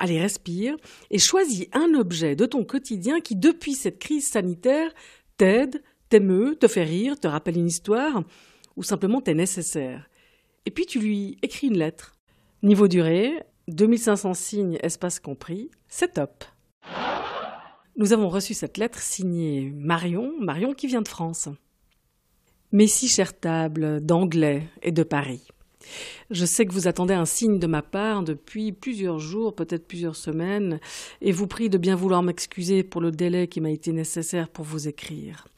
allez respire et choisis un objet de ton quotidien qui, depuis cette crise sanitaire, t'aide, t'émeut, te fait rire, te rappelle une histoire ou simplement t'est nécessaire. Et puis tu lui écris une lettre. Niveau durée, 2500 signes, espace compris, c'est top. Nous avons reçu cette lettre signée Marion, Marion qui vient de France. Mes si chères tables d'anglais et de Paris. Je sais que vous attendez un signe de ma part depuis plusieurs jours, peut-être plusieurs semaines, et vous prie de bien vouloir m'excuser pour le délai qui m'a été nécessaire pour vous écrire.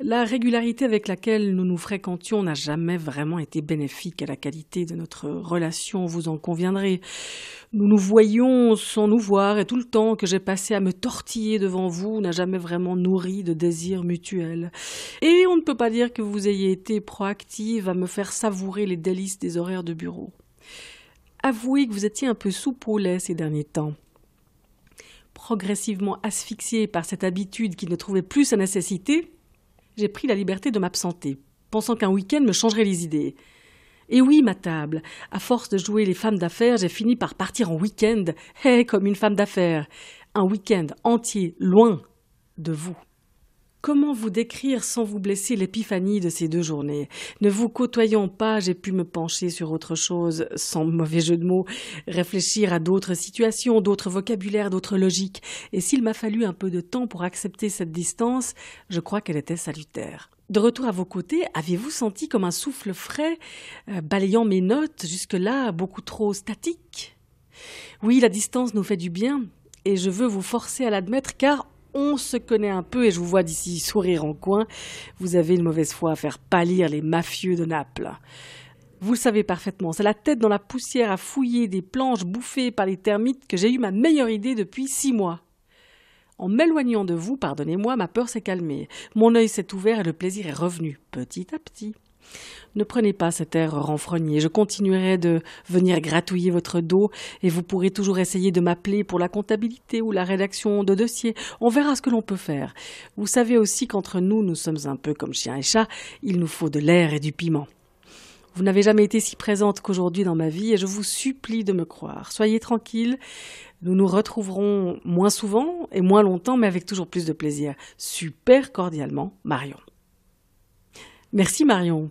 La régularité avec laquelle nous nous fréquentions n'a jamais vraiment été bénéfique à la qualité de notre relation, vous en conviendrez. Nous nous voyions sans nous voir et tout le temps que j'ai passé à me tortiller devant vous n'a jamais vraiment nourri de désirs mutuels. Et on ne peut pas dire que vous ayez été proactive à me faire savourer les délices des horaires de bureau. Avouez que vous étiez un peu soupolé ces derniers temps progressivement asphyxié par cette habitude qui ne trouvait plus sa nécessité, j'ai pris la liberté de m'absenter, pensant qu'un week-end me changerait les idées. Et oui, ma table, à force de jouer les femmes d'affaires, j'ai fini par partir en week-end, hé, comme une femme d'affaires. Un week-end entier, loin de vous. Comment vous décrire sans vous blesser l'épiphanie de ces deux journées? Ne vous côtoyant pas, j'ai pu me pencher sur autre chose, sans mauvais jeu de mots, réfléchir à d'autres situations, d'autres vocabulaires, d'autres logiques. Et s'il m'a fallu un peu de temps pour accepter cette distance, je crois qu'elle était salutaire. De retour à vos côtés, aviez-vous senti comme un souffle frais, euh, balayant mes notes, jusque-là beaucoup trop statiques? Oui, la distance nous fait du bien, et je veux vous forcer à l'admettre car on se connaît un peu et je vous vois d'ici sourire en coin. Vous avez une mauvaise foi à faire pâlir les mafieux de Naples. Vous le savez parfaitement, c'est la tête dans la poussière à fouiller des planches bouffées par les termites que j'ai eu ma meilleure idée depuis six mois. En m'éloignant de vous, pardonnez-moi, ma peur s'est calmée. Mon œil s'est ouvert et le plaisir est revenu, petit à petit. Ne prenez pas cet air renfrogné. Je continuerai de venir gratouiller votre dos et vous pourrez toujours essayer de m'appeler pour la comptabilité ou la rédaction de dossiers. On verra ce que l'on peut faire. Vous savez aussi qu'entre nous, nous sommes un peu comme chien et chat. Il nous faut de l'air et du piment. Vous n'avez jamais été si présente qu'aujourd'hui dans ma vie et je vous supplie de me croire. Soyez tranquille. Nous nous retrouverons moins souvent et moins longtemps, mais avec toujours plus de plaisir. Super cordialement, Marion. Merci Marion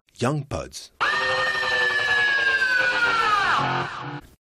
Young Puds.